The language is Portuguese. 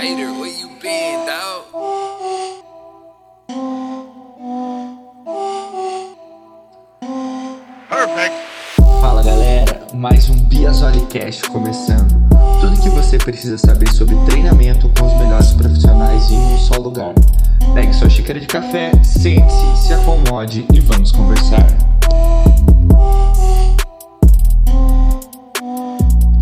Spider, where you been, dog? Perfect. Fala galera, mais um Biasolicast começando. Tudo que você precisa saber sobre treinamento com os melhores profissionais em um só lugar. Pegue sua xícara de café, sente-se, se acomode e vamos conversar.